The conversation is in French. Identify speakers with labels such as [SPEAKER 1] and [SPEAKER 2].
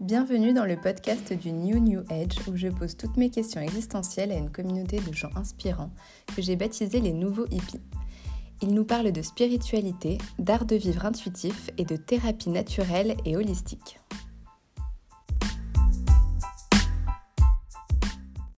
[SPEAKER 1] Bienvenue dans le podcast du New New Age où je pose toutes mes questions existentielles à une communauté de gens inspirants que j'ai baptisé les nouveaux hippies. Ils nous parlent de spiritualité, d'art de vivre intuitif et de thérapie naturelle et holistique.